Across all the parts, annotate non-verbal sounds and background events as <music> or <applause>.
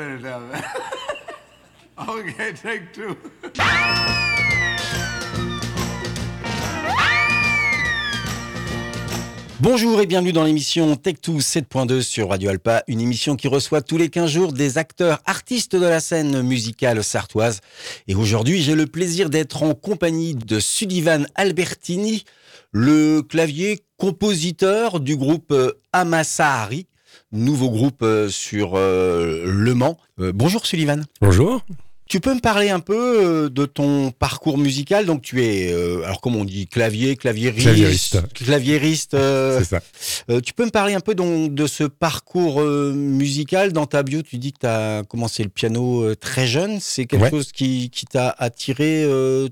<laughs> Bonjour et bienvenue dans l'émission Tech2 7.2 sur Radio Alpa, une émission qui reçoit tous les 15 jours des acteurs artistes de la scène musicale sartoise. Et aujourd'hui, j'ai le plaisir d'être en compagnie de Sullivan Albertini, le clavier compositeur du groupe euh, Amasahari, nouveau groupe euh, sur euh, Le Mans. bonjour Sullivan. Bonjour. Tu peux me parler un peu euh, de ton parcours musical? Donc tu es, euh, alors comment on dit, clavier, claviériste, claviériste, claviériste. Euh, <laughs> C'est ça. tu peux me parler un peu donc de ce parcours musical? Dans ta bio, tu dis que tu as commencé le piano très jeune. C'est quelque Ouais. chose qui, qui t'a attiré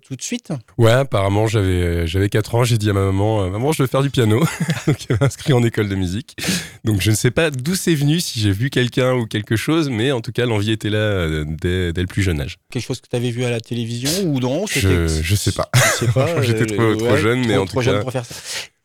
tout de suite? Ouais, apparemment, j'avais j'avais 4 ans, j'ai dit à ma maman, maman, je veux faire du piano. <laughs> Donc, elle m'a inscrit en école de musique. Donc, je ne sais pas d'où c'est venu, si j'ai vu quelqu'un ou quelque chose, mais en tout cas, l'envie était là dès, dès le plus jeune âge. Quelque chose que tu avais vu à la télévision ou non Je, je sais pas. Je sais pas. <laughs> J'étais trop- trop jeune, mais trop- en tout jeune cas- pour faire ça.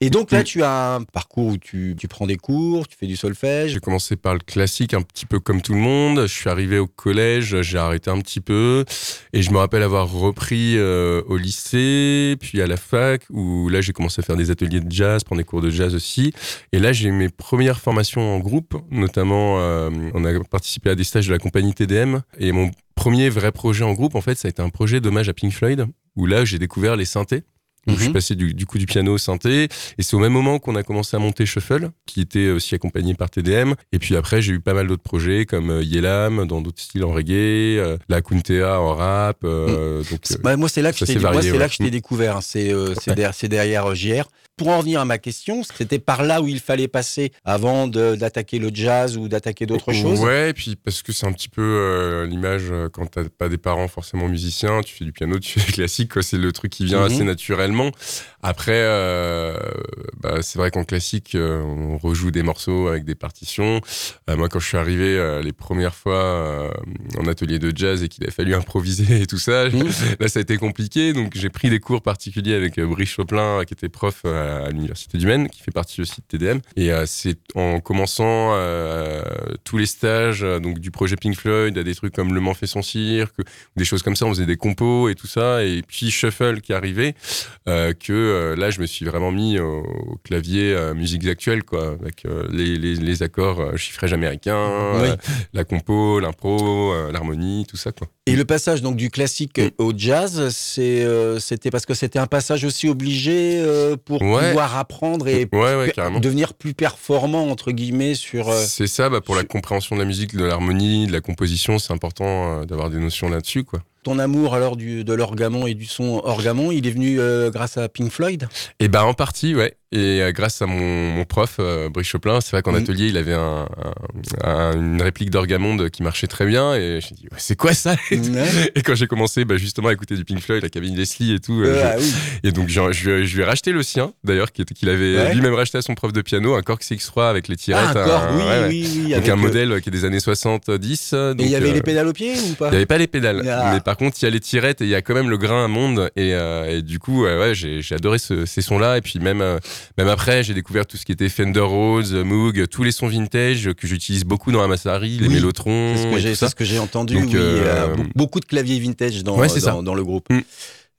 Et donc là, tu as un parcours où tu, tu prends des cours, tu fais du solfège. J'ai commencé par le classique, un petit peu comme tout le monde. Je suis arrivé au collège, j'ai arrêté un petit peu. Et je me rappelle avoir repris euh, au lycée, puis à la fac, où là, j'ai commencé à faire des ateliers de jazz, prendre des cours de jazz aussi. Et là, j'ai eu mes premières formations en groupe, notamment, euh, on a participé à des stages de la compagnie TDM. Et mon premier vrai projet en groupe, en fait, ça a été un projet d'hommage à Pink Floyd, où là, j'ai découvert les synthés. Donc, je suis Mhm. passé du, du coup du piano au synthé. Et c'est au même moment qu'on a commencé à monter Shuffle, qui était aussi accompagné par TDM. Et puis après, j'ai eu pas mal d'autres projets comme euh, Yelam, dans d'autres styles en reggae, euh, la Kuntea en rap. euh, donc, euh, Bah, moi, c'est là que je t'ai ouais. découvert. hein. C'est euh, c'est Ouais. derrière, derrière JR. Pour en revenir à ma question, c'était par là où il fallait passer avant d'attaquer le jazz ou d'attaquer d'autres choses? Ouais, et puis parce que c'est un petit peu euh, l'image euh, quand t'as pas des parents forcément musiciens, tu fais du piano, tu fais du classique. C'est le truc qui vient Mhm. assez naturellement. Après, euh, bah, c'est vrai qu'en classique, on rejoue des morceaux avec des partitions. Euh, moi, quand je suis arrivé les premières fois en atelier de jazz et qu'il a fallu <laughs> improviser et tout ça, Mhm. là, ça a été compliqué. Donc, j'ai pris des cours particuliers avec Brice Choplin, qui était prof à l'université du Maine, qui fait partie aussi de TDM. Et euh, c'est en commençant euh, tous les stages, euh, donc du projet Pink Floyd à des trucs comme Le Mans fait son cirque, des choses comme ça. On faisait des compos et tout ça. Et puis Shuffle qui arrivait, que là, je me suis vraiment mis au, au clavier musiques actuelles, quoi, avec les, les, les accords chiffrage américain, Oui. la compo, l'impro, l'harmonie, tout ça, quoi. Et le passage donc du classique Mm. au jazz, c'est euh, c'était parce que c'était un passage aussi obligé euh, pour Ouais. Pouvoir apprendre et Ouais, ouais, devenir plus performant entre guillemets sur. euh, C'est ça, bah, pour la compréhension de la musique, de l'harmonie, de la composition, c'est important euh, d'avoir des notions là-dessus, quoi. Ton amour alors du, de l'orgamon et du son orgamon, il est venu euh, grâce à Pink Floyd? Et bah en partie, ouais. Et euh, grâce à mon, mon prof, euh, Brice Choplin, c'est vrai qu'en Mhm. atelier, il avait un, un- un- une réplique d'Orgamonde qui marchait très bien. Et j'ai dit, ouais, c'est quoi ça? <laughs> Et, quand j'ai commencé bah, justement à écouter du Pink Floyd, la cabine Leslie et tout, euh, je- ah oui. et donc je, lui ai- je lui ai racheté le sien, d'ailleurs, qu'il avait Ouais. lui-même racheté à son prof de piano, un Korg CX3 avec les Ah, tirettes. encore, un- oui, ouais, ouais. oui, oui. Donc avec, un modèle qui est des années 70. euh, Et donc, il y avait les pédales au pied ou pas? il n'y avait pas les pédales, Ah. mais par contre il y a les tirettes et il y a quand même le grain à monde et, euh, et du coup ouais, j'ai adoré ce- ces sons-là et puis même euh, même après j'ai découvert tout ce qui était Fender Rhodes, Moog, tous les sons vintage que j'utilise beaucoup dans la Massari, les Oui, C'est ce que j'ai ce entendu. Donc, oui, euh, be- beaucoup de claviers vintage dans, Ouais, c'est dans, ça. dans le groupe. Mm.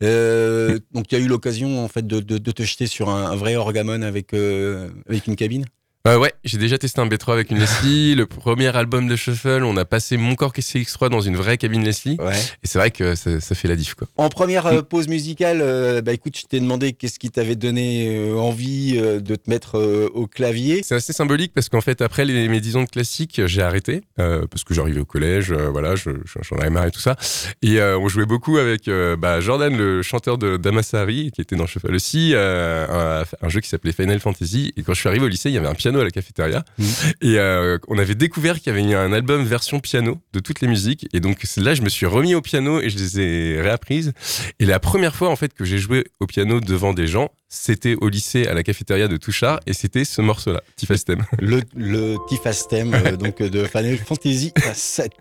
Euh, donc tu as eu l'occasion en fait de, de- de te jeter sur un, un vrai orgamon avec euh, avec une cabine? Euh, ouais, j'ai déjà testé un B3 avec une Leslie. <laughs> le premier album de Shuffle, on a passé mon Korg CX3 dans une vraie cabine Leslie Ouais. et c'est vrai que ça, ça fait la diff quoi. En première euh, pause musicale, euh, bah écoute, je t'ai demandé qu'est-ce qui t'avait donné euh, envie de te mettre au clavier. C'est assez symbolique parce qu'en fait, après les, mes 10 ans de classique, j'ai arrêté parce que j'arrivais au collège, voilà, je- je- j'en avais marre et tout ça. Et on jouait beaucoup avec bah, Jordan, le chanteur de Damasari, qui était dans Shuffle aussi, un, un jeu qui s'appelait Final Fantasy. Et quand je suis arrivé au lycée, il y avait un piano à la cafétéria. Mhm. Et euh, on avait découvert qu'il y avait un album version piano de toutes les musiques. Et donc là, je me suis remis au piano et je les ai réapprises. Et la première fois en fait que j'ai joué au piano devant des gens, c'était au lycée à la cafétéria de Touchard et c'était ce morceau-là, Tifastem. Le, le Tifastem euh, <laughs> donc euh, de Final Fantasy 7.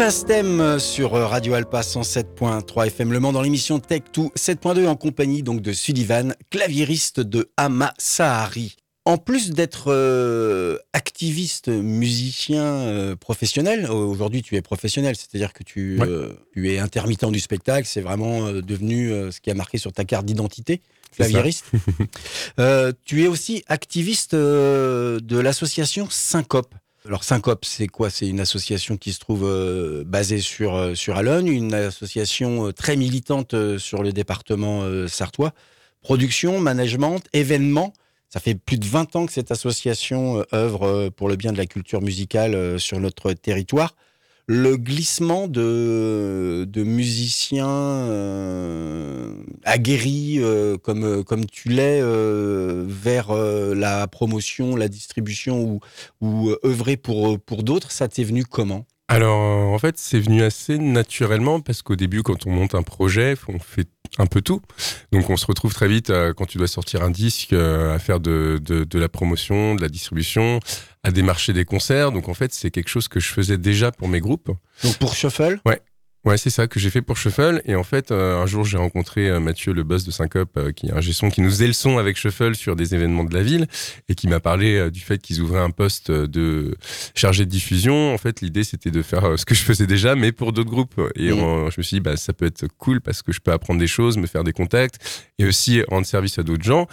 Thème sur Radio Alpa 107.3 FM Le Mans dans l'émission Tech 2 7.2 en compagnie donc de Sullivan, claviériste de Hama Sahari. En plus d'être euh, activiste, musicien euh, professionnel, aujourd'hui tu es professionnel, c'est-à-dire que tu, euh, tu, es intermittent du spectacle, c'est vraiment devenu ce qui a marqué sur ta carte d'identité, claviériste. <laughs> tu es aussi activiste de l'association Syncope. Alors Syncope, c'est quoi? C'est une association qui se trouve euh, basée sur, euh, sur Alonne, une association euh, très militante sur le département sartois. Production, management, événements. Ça fait plus de 20 ans que cette association œuvre pour le bien de la culture musicale sur notre territoire le glissement de, musiciens euh, aguerris euh, comme, comme tu l'es euh, vers la promotion, la distribution ou, ou œuvrer pour, pour d'autres, ça t'est venu comment? Alors, en fait, c'est venu assez naturellement parce qu'au début, quand on monte un projet, on fait un peu tout. Donc, on se retrouve très vite quand tu dois sortir un disque à faire de, de, de, la promotion, de la distribution, à démarcher des concerts. Donc, en fait, c'est quelque chose que je faisais déjà pour mes groupes. Donc, pour Shuffle? Ouais. Ouais, c'est ça que j'ai fait pour Shuffle. Et en fait, euh, un jour, j'ai rencontré euh, Mathieu, le boss de Syncope, euh, qui est un gestion qui nous faisait le son avec Shuffle sur des événements de la ville et qui m'a parlé du fait qu'ils ouvraient un poste de chargé de diffusion. En fait, l'idée, c'était de faire ce que je faisais déjà, mais pour d'autres groupes. Et je me suis dit, bah, ça peut être cool parce que je peux apprendre des choses, me faire des contacts et aussi rendre service à d'autres gens.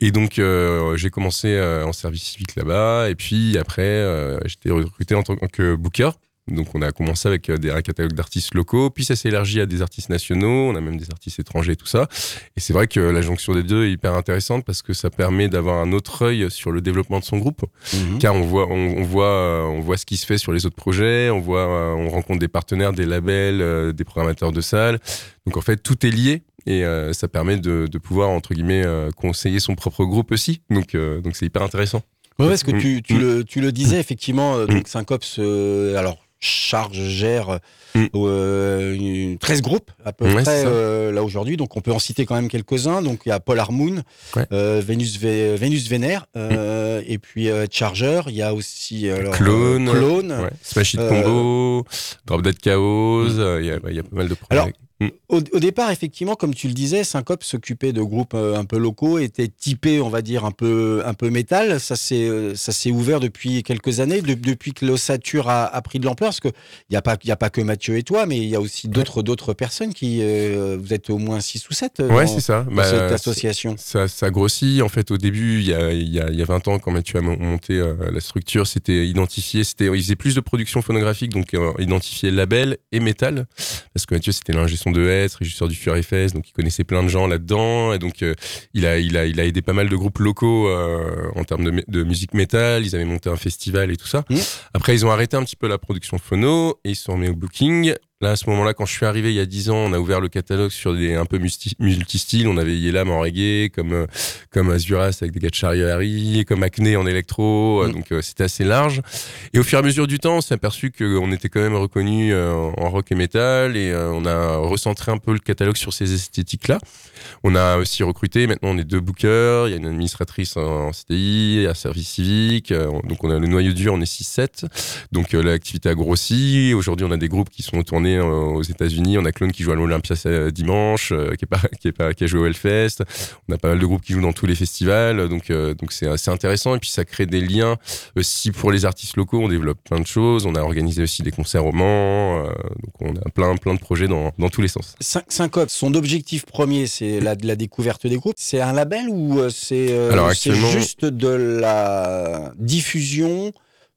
Et donc, j'ai commencé en service civique là-bas. Et puis après, j'étais recruté en tant que booker. Donc on a commencé avec euh, des, un catalogue d'artistes locaux, puis ça s'est élargi à des artistes nationaux, on a même des artistes étrangers, tout ça. Et c'est vrai que la jonction des deux est hyper intéressante parce que ça permet d'avoir un autre œil sur le développement de son groupe, mhm. car on voit, on, voit, euh, on voit ce qui se fait sur les autres projets, on voit, euh, on rencontre des partenaires, des labels, des programmateurs de salles. Donc en fait tout est lié et ça permet de, de, pouvoir entre guillemets conseiller son propre groupe aussi. Donc donc c'est hyper intéressant. Ouais, parce que tu, tu, mm. le, tu le disais effectivement, mm. donc Syncops, alors charge, gère mm. euh, 13 groupes à peu près euh, là aujourd'hui. Donc on peut en citer quand même quelques-uns. Donc il y a Paul Harmoon, euh, Vénus, Vénus Vénère, mm. et puis Charger. Il y a aussi alors, Clone, Clone Smash It Combo, Drop Dead Chaos. Mm. Il y, a, il y, a pas mal de projets. Mm. Au, départ, effectivement, comme tu le disais, Syncope s'occupait de groupes euh, un peu locaux, était typé, on va dire, un peu, un peu métal. Ça s'est, euh, ça s'est ouvert depuis quelques années, depuis que l'ossature a, a, pris de l'ampleur. Parce qu'il n'y a, pas, y a pas que Mathieu et toi, mais il y a aussi d'autres, d'autres personnes qui. Euh, vous êtes au moins 6 ou 7 ouais, c'est ça. Dans cette bah, association. Ça, ça grossit. En fait, au début, il y a, y a, y a 20 ans, quand Mathieu a monté la structure, c'était identifié. C'était, il faisait plus de production phonographique, donc identifier label et métal. Parce que Mathieu, c'était de être, régisseur du Fury Fest, donc il connaissait plein de gens là-dedans, et donc euh, il, a, il, a, il a aidé pas mal de groupes locaux euh, en termes de, de, musique métal, ils avaient monté un festival et tout ça. Mmh. Après, ils ont arrêté un petit peu la production phono, et ils se sont remis au booking. Là, à ce moment-là, quand je suis arrivé il y a 10 ans, on a ouvert le catalogue sur des un peu multi-styles. On avait Yelam en reggae, comme, euh, comme Azuras avec des Harry, comme Acne en électro. Euh, mm. Donc, euh, c'était assez large. Et au fur et à mesure du temps, on s'est aperçu qu'on était quand même reconnu en rock et metal et on a recentré un peu le catalogue sur ces esthétiques-là. On a aussi recruté, maintenant on est deux bookers, il y a une administratrice en CDI, un service civique, donc on a le noyau dur, on est 6-7. Donc l'activité a grossi. Aujourd'hui, on a des groupes qui sont tournés euh, aux États-Unis. On a Clone qui joue à l'Olympia dimanche, euh, qui, est pas, qui, est pas, qui a joué au Hellfest. On a pas mal de groupes qui jouent dans tous les festivals. Donc, euh, donc c'est assez intéressant. Et puis, ça crée des liens aussi pour les artistes locaux. On développe plein de choses. On a organisé aussi des concerts au Mans. donc, on a plein, plein de projets dans, dans tous les sens. Syncope, son objectif premier, c'est la, la découverte des groupes. C'est un label ou c'est juste de la diffusion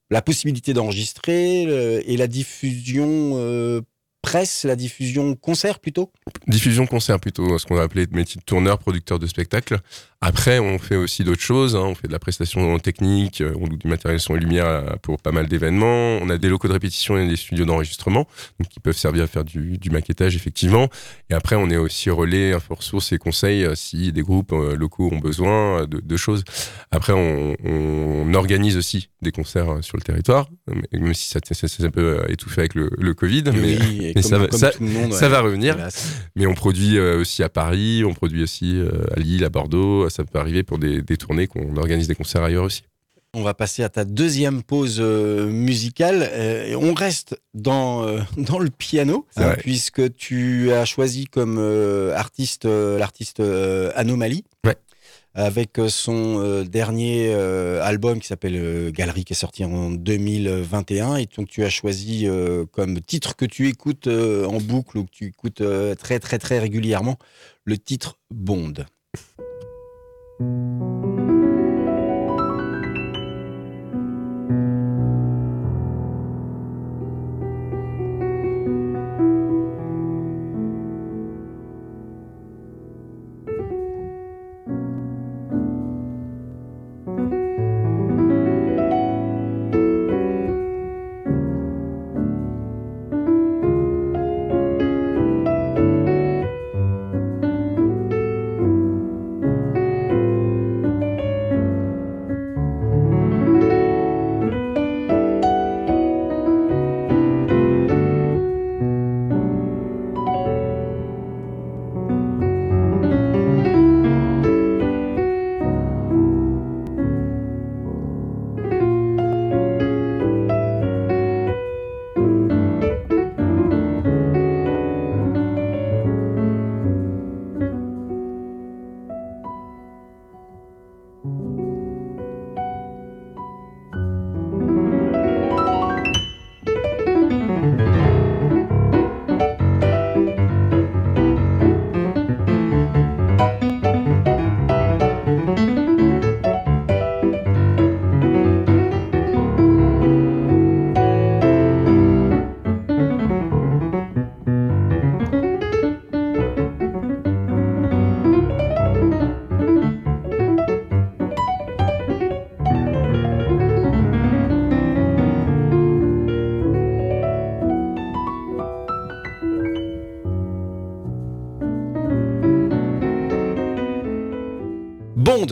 la possibilité d'enregistrer et la diffusion presse, la diffusion concert plutôt? Diffusion concert plutôt, ce qu'on a appelé métier de tourneur, producteur de spectacle. Après, on fait aussi d'autres choses. Hein. On fait de la prestation technique, euh, on loue du matériel son et lumière euh, pour pas mal d'événements. On a des locaux de répétition et des studios d'enregistrement, donc qui peuvent servir à faire du, du, maquettage effectivement. Et après, on est aussi relais, info ressources et conseils euh, si des groupes locaux ont besoin de, de choses. Après, on, on, organise aussi des concerts sur le territoire, même si ça, s'est un peu étouffé avec le, le Covid. mais, <laughs> mais ça, va, ça, ça va revenir. Mais on produit aussi à Paris, on produit aussi à Lille, à Bordeaux ça peut arriver pour des, tournées qu'on organise des concerts ailleurs aussi. On va passer à ta deuxième pause euh, musicale. Euh, on reste dans, euh, <laughs> dans le piano, hein, puisque tu as choisi comme artiste l'artiste Anomalie. Avec son dernier album qui s'appelle Galerie, qui est sorti en 2021. Et donc, tu as choisi comme titre que tu écoutes en boucle ou que tu écoutes très, très, très régulièrement le titre Bond.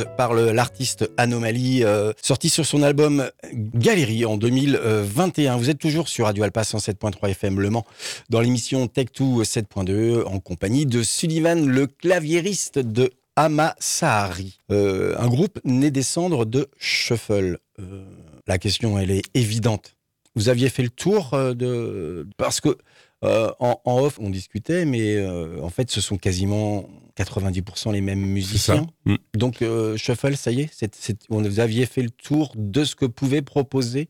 Par l'artiste Anomalie, euh, sorti sur son album Galerie en 2021. Vous êtes toujours sur Radio Alpa 107.3 FM Le Mans, dans l'émission Tech2 7.2, en compagnie de Sullivan, le claviériste de Amasahari, euh, un groupe né des cendres de Shuffle. Euh, la question, elle est évidente. Vous aviez fait le tour de... Parce que en, off, on discutait, mais en fait, ce sont quasiment 90% les mêmes musiciens. Mm. Donc, euh, Shuffle, ça y est, vous aviez fait le tour de ce que pouvait proposer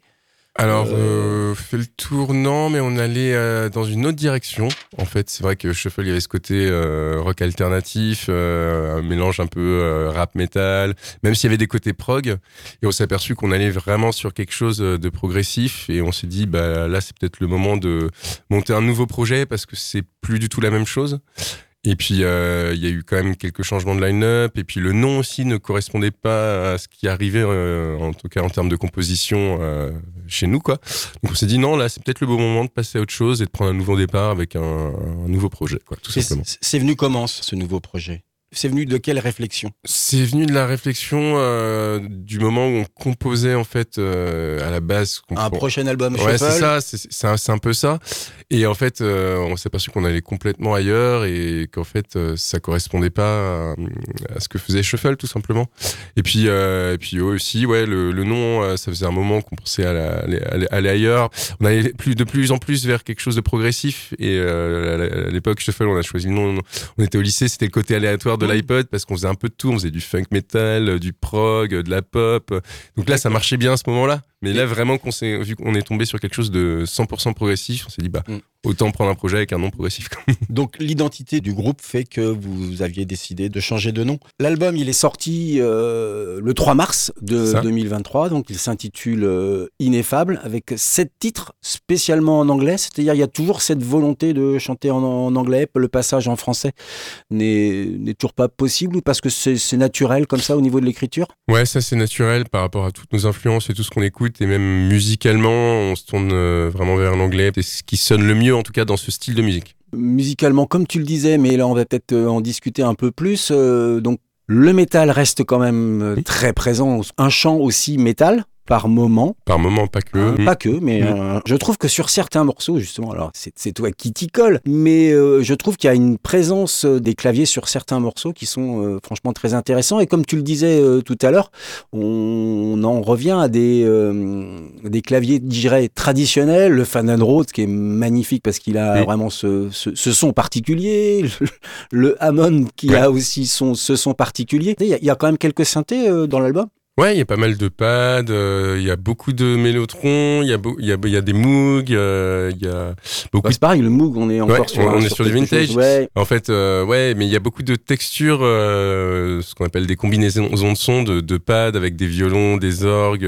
alors, euh, euh, fait le tour, non, mais on allait dans une autre direction. En fait, c'est vrai que Shuffle, il y avait ce côté rock alternatif, un mélange un peu rap metal, même s'il y avait des côtés prog. Et on s'est aperçu qu'on allait vraiment sur quelque chose de progressif. Et on s'est dit, bah là, c'est peut-être le moment de monter un nouveau projet parce que c'est plus du tout la même chose. Et puis, euh, il y a eu quand même quelques changements de line-up. Et puis, le nom aussi ne correspondait pas à ce qui arrivait, euh, en tout cas en termes de composition euh, chez nous. Quoi. Donc, on s'est dit, non, là, c'est peut-être le bon moment de passer à autre chose et de prendre un nouveau départ avec un, un nouveau projet, quoi, tout simplement. C'est venu comment, ce nouveau projet? C'est venu de quelle réflexion? C'est venu de la réflexion euh, du moment où on composait en fait euh, à la base. Un prochain album. Ouais, c'est ça, c'est un, un, peu ça. Et en fait, euh, on s'est aperçu qu'on allait complètement ailleurs et qu'en fait, ça correspondait pas à, ce que faisait Shuffle tout simplement. Et puis, et puis aussi, ouais, le, le nom, ça faisait un moment qu'on pensait aller, aller, ailleurs. On allait plus de plus en plus vers quelque chose de progressif. Et à l'époque, Shuffle, on a choisi le nom. On était au lycée, c'était le côté aléatoire de l'iPod parce qu'on faisait un peu de tout. On faisait du funk metal, du prog, de la pop. Donc là, ça marchait bien à ce moment-là? Mais là, vraiment, qu'on s'est, vu qu'on est tombé sur quelque chose de 100% progressif, on s'est dit, bah, mm. autant prendre un projet avec un nom progressif. Donc, l'identité du groupe fait que vous aviez décidé de changer de nom. L'album, il est sorti euh, le 3 mars de 2023. Donc, il s'intitule euh, Ineffable avec sept titres spécialement en anglais. C'est-à-dire, il y a toujours cette volonté de chanter en, anglais. Le passage en français n'est, toujours pas possible ou parce que c'est naturel comme ça au niveau de l'écriture Ouais, ça, c'est naturel par rapport à toutes nos influences et tout ce qu'on écoute et même musicalement, on se tourne euh, vraiment vers l'anglais. C'est ce qui sonne le mieux, en tout cas, dans ce style de musique. Musicalement, comme tu le disais, mais là, on va peut-être euh, en discuter un peu plus. Euh, donc, le métal reste quand même très présent. Un chant aussi métal? Par moment. Par moment, pas que. Hein, pas que, mais Mm. euh, je trouve que sur certains morceaux, justement, alors c'est c'est toi qui t'y colle, mais euh, je trouve qu'il y a une présence euh, des claviers sur certains morceaux qui sont euh, franchement très intéressants. Et comme tu le disais euh, tout à l'heure, on, en revient à des, euh, des claviers, je dirais, traditionnels. Le Fan qui est magnifique parce qu'il a vraiment ce, ce- ce son particulier. Le, le Hammond, qui Ouais. a aussi son, ce son particulier. Il y, a, il y a quand même quelques synthés euh, dans l'album. Ouais, il y a pas mal de pads, euh, il y a beaucoup de mélotrons, il y y a, y a des Moog, euh, il y a beaucoup Bah, c'est pareil, le Moog, on est encore Ouais, sur, on- un- on est sur du quelque chose, vintage. ouais. En fait, euh, ouais, mais il y a beaucoup de textures, euh, ce qu'on appelle des combinaisons de sons, de, de pads avec des violons, des orgues,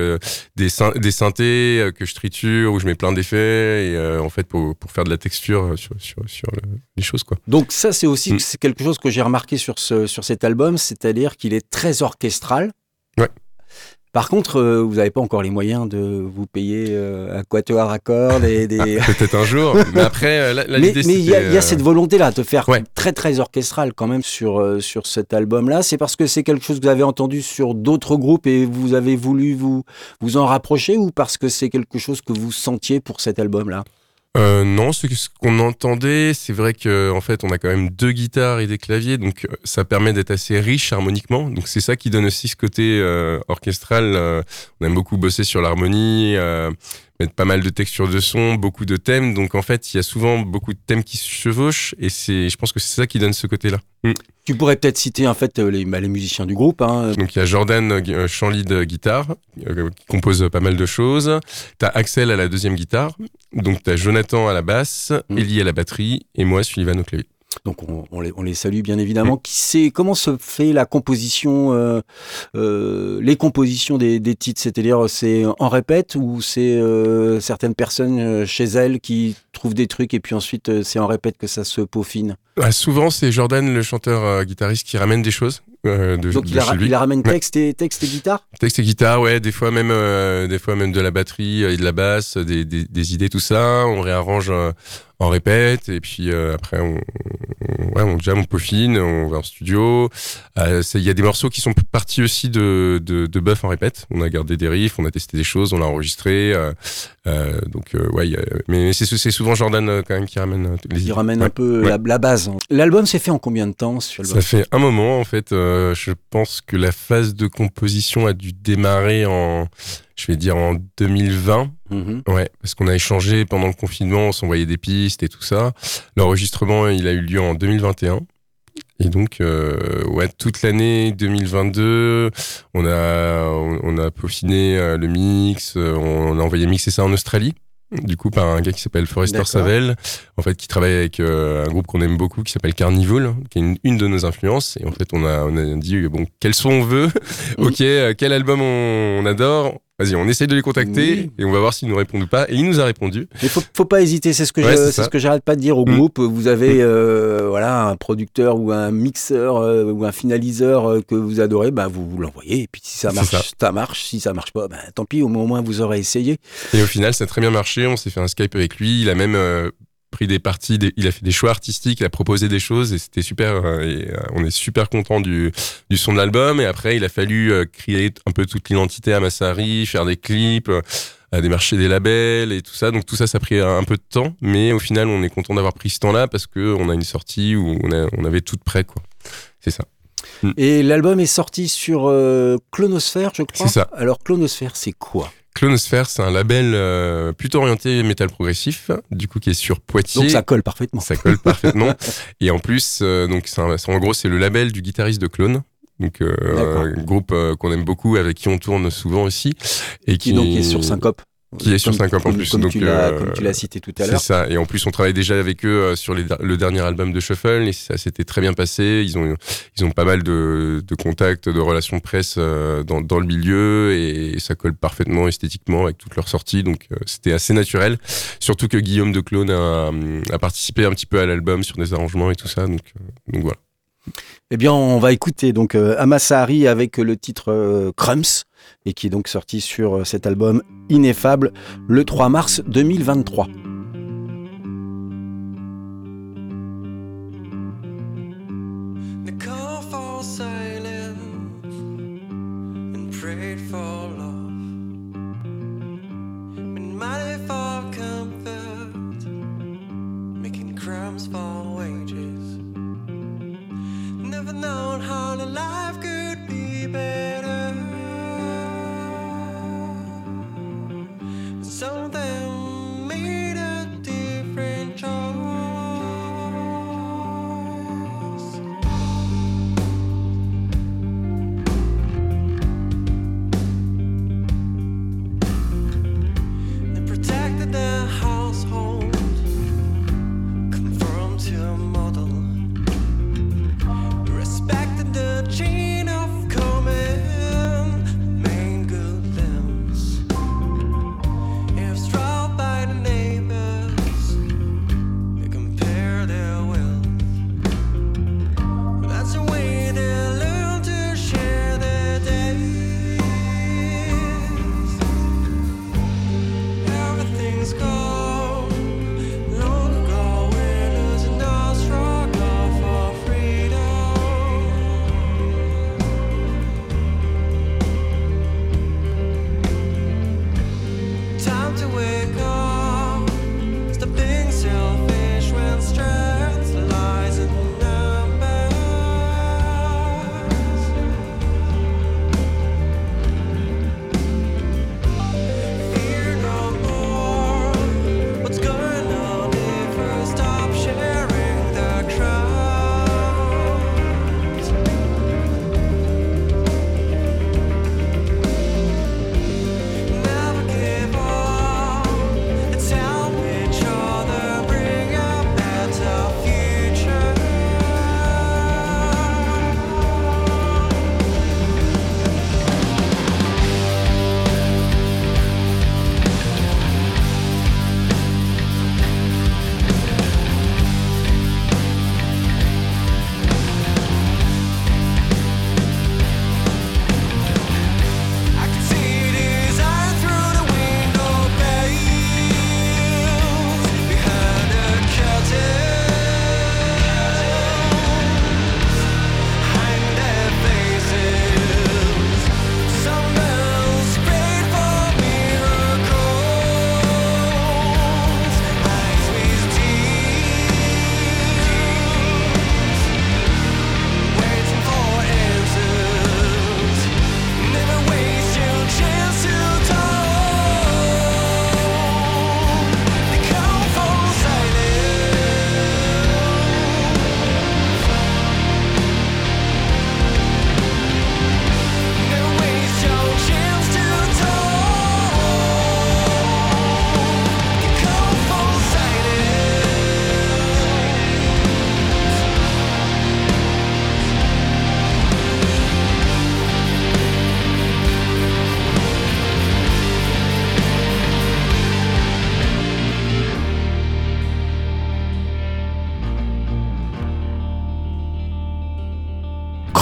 des, syn- des synthés que je triture, où je mets plein d'effets, et en fait, pour, pour faire de la texture sur, sur, sur le- les choses, quoi. Donc ça, c'est aussi Mm. c'est quelque chose que j'ai remarqué sur, ce, sur cet album, c'est-à-dire qu'il est très orchestral. Par contre, euh, vous n'avez pas encore les moyens de vous payer euh, un quatuor à cordes et <laughs> des... Peut-être un jour, <laughs> mais après, euh, là, là, mais il y, a- y cette volonté-là de faire Ouais. très très orchestral quand même sur, sur cet album-là. C'est parce que c'est quelque chose que vous avez entendu sur d'autres groupes et vous avez voulu vous, vous en rapprocher ou parce que c'est quelque chose que vous sentiez pour cet album-là? Euh, non, ce, qu'on entendait, c'est vrai que en fait, on a quand même deux guitares et des claviers, donc euh, ça permet d'être assez riche harmoniquement. Donc c'est ça qui donne aussi ce côté euh, orchestral. euh, on aime beaucoup bosser sur l'harmonie, mettre pas mal de textures de son, beaucoup de thèmes. Donc en fait, il y a souvent beaucoup de thèmes qui se chevauchent, et c'est, je pense que c'est ça qui donne ce côté-là. Mm. Tu pourrais peut-être citer en fait euh, les, bah, les musiciens du groupe. hein. Donc il y a Jordan euh, euh, chant lead euh, guitare euh, qui compose pas mal de choses. T'as Axel à la deuxième guitare. Donc t'as Jonathan à la basse, Mm. Ellie à la batterie et moi Sullivan au clavier. Donc on, on les, on les salue bien évidemment. Qui sait comment se fait la composition, euh, euh, les compositions des, des titres? C'est-à-dire c'est en répète ou c'est euh, certaines personnes chez elles qui trouvent des trucs et puis ensuite c'est en répète que ça se peaufine? Ah, souvent c'est Jordan le chanteur euh, guitariste qui ramène des choses euh, de, Donc de il, a- chez lui. il ramène texte et texte et guitare. Texte et guitare, ouais, des fois même, euh, des fois même de la batterie euh, et de la basse, des, des, des idées, tout ça. On réarrange en répète et puis après on, on, ouais, on jam, on peaufine, on va en studio. Euh, Il y a des morceaux qui sont partis aussi de, de, de buff en répète. On a gardé des riffs, on a testé des choses, on l'a enregistré. euh, euh, donc ouais, a- mais c'est c'est souvent Jordan quand même qui ramène les Il ramène Ouais. un peu Ouais. la, la base. L'album s'est fait en combien de temps album Ça fait un moment en fait. je pense que la phase de composition a dû démarrer en, je vais dire en 2020. Mhm. Ouais, parce qu'on a échangé pendant le confinement, on s'envoyait des pistes et tout ça. L'enregistrement, il a eu lieu en 2021. Et donc, euh, ouais, toute l'année 2022, on a, on, on a peaufiné euh, le mix, euh, on a envoyé mixer ça en Australie. Du coup, par un gars qui s'appelle Forrester D'accord. Savel, en fait, qui travaille avec euh, un groupe qu'on aime beaucoup, qui s'appelle Carnival, qui est une, une de nos influences. Et en fait, on a, on a dit, bon, quel son on veut <laughs> Ok, quel album on, on adore? Vas-y, on essaye de les contacter Oui. et on va voir s'ils nous répondent ou pas. Et il nous a répondu. Mais faut, faut pas hésiter, c'est ce que Ouais, je- c'est ce que j'arrête pas de dire au Mm. groupe. Vous avez euh, voilà un producteur ou un mixeur euh, ou un finaliseur euh, que vous adorez, bah vous, vous l'envoyez et puis si ça marche, ça. ça. marche. Si ça marche pas, bah, tant pis. Au moins vous aurez essayé. Et au final, ça a très bien marché. On s'est fait un Skype avec lui. Il a même pris des parties, il a fait des choix artistiques, il a proposé des choses et c'était super. euh, euh, on est super content du, du son de l'album. Et après, il a fallu euh, créer un peu toute l'identité à Massari, faire des clips. démarcher des labels et tout ça. Donc tout ça, ça a pris un peu de temps, mais au final, on est content d'avoir pris ce temps-là parce que on a une sortie où on, on avait tout prêt, quoi. C'est ça. Et l'album est sorti sur euh, Clonosphère, je crois. C'est ça. Alors Clonosphère, c'est quoi? Clonosphère, c'est un label euh, plutôt orienté métal progressif, du coup qui est sur Poitiers. Donc ça colle parfaitement. Ça colle parfaitement. <laughs> Et en plus, euh, donc c'est un- en gros, c'est le label du guitariste de Clone. Donc un groupe qu'on aime beaucoup, avec qui on tourne souvent aussi, et Qui donc est sur Syncope. Qui est sur Comme- Syncope en plus, Comme, donc, tu l'as, euh, comme tu l'as cité tout à C'est l'heure. ça. Et en plus, on travaille déjà avec eux euh, sur les- le dernier album de Shuffle et ça s'était très bien passé. Ils ont, ils ont pas mal de, de contacts, de relations de presse euh, dans, dans le milieu et ça colle parfaitement esthétiquement avec toutes leurs sorties. Donc, euh, c'était assez naturel. Surtout que Guillaume de Clone a, a participé un petit peu à l'album sur des arrangements et tout ça. Donc, donc voilà. Eh bien, on va écouter donc euh, Amasahari avec le titre euh, Crumbs et qui est donc sorti sur euh, cet album Ineffable le 3 mars 2023.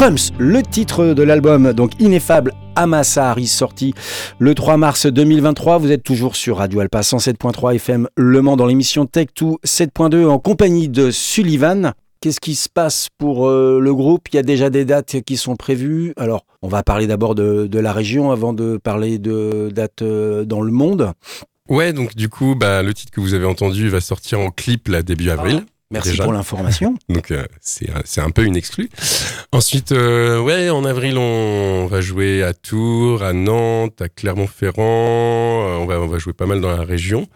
Crumbs, le titre de l'album, donc ineffable Amassari, sorti le 3 mars 2023. Vous êtes toujours sur Radio Alpa 107.3 FM Le Mans dans l'émission Tech 2 7.2 en compagnie de Sullivan. Qu'est-ce qui se passe pour euh, le groupe? Il y a déjà des dates qui sont prévues. Alors, on va parler d'abord de, de la région avant de parler de dates euh, dans le monde. Ouais, donc du coup, bah, le titre que vous avez entendu va sortir en clip là début avril. Merci Déjà. pour l'information. <laughs> Donc euh, c'est un- c'est un peu une exclue. Ensuite, euh, ouais, en avril, on va jouer à Tours, à Nantes, à Clermont-Ferrand. Euh, on va on va jouer pas mal dans la région.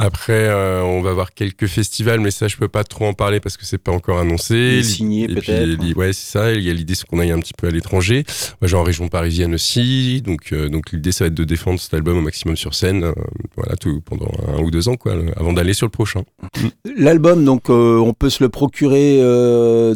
Après, euh, on va avoir quelques festivals, mais ça, je peux pas trop en parler parce que c'est pas encore annoncé. Puis, peut-être. ouais, c'est ça. Il y a l'idée, c'est qu'on aille un petit peu à l'étranger. Moi, genre en région parisienne aussi. Donc, euh, donc l'idée, ça va être de défendre cet album au maximum sur scène. euh, voilà, tout pendant un ou deux ans, quoi, avant d'aller sur le prochain. <laughs> L'album, donc, on peut se le procurer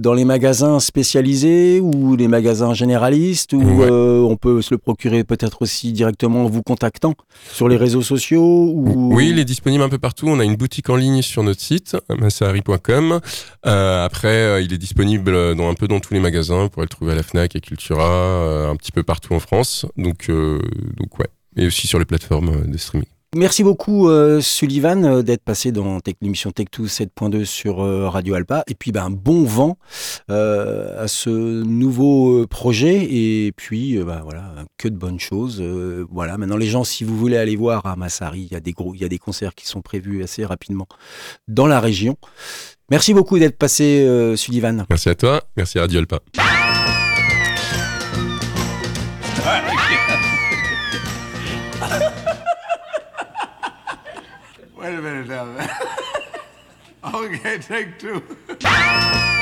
dans les magasins spécialisés ou les magasins généralistes, ou Ouais. on peut se le procurer peut-être aussi directement en vous contactant sur les réseaux sociaux ou... Oui, il est disponible un partout. On a une boutique en ligne sur notre site, massahari.com. Euh, après, euh, il est disponible dans un peu dans tous les magasins. Vous pourrez le trouver à la Fnac, à Cultura, euh, un petit peu partout en France. Donc, donc ouais. Et aussi sur les plateformes de streaming. Merci beaucoup euh, Sullivan euh, d'être passé dans l'émission Tech2 7.2 sur euh, Radio Alpa. Et puis ben, bon vent euh, à ce nouveau euh, projet. Et puis ben, voilà, que de bonnes choses. Voilà, maintenant les gens, si vous voulez aller voir à Massari, il y a des gros, il y a des concerts qui sont prévus assez rapidement dans la région. Merci beaucoup d'être passé Sullivan. Merci à toi, merci à Radio Alpa. Wait a minute now. okay, take two. <laughs>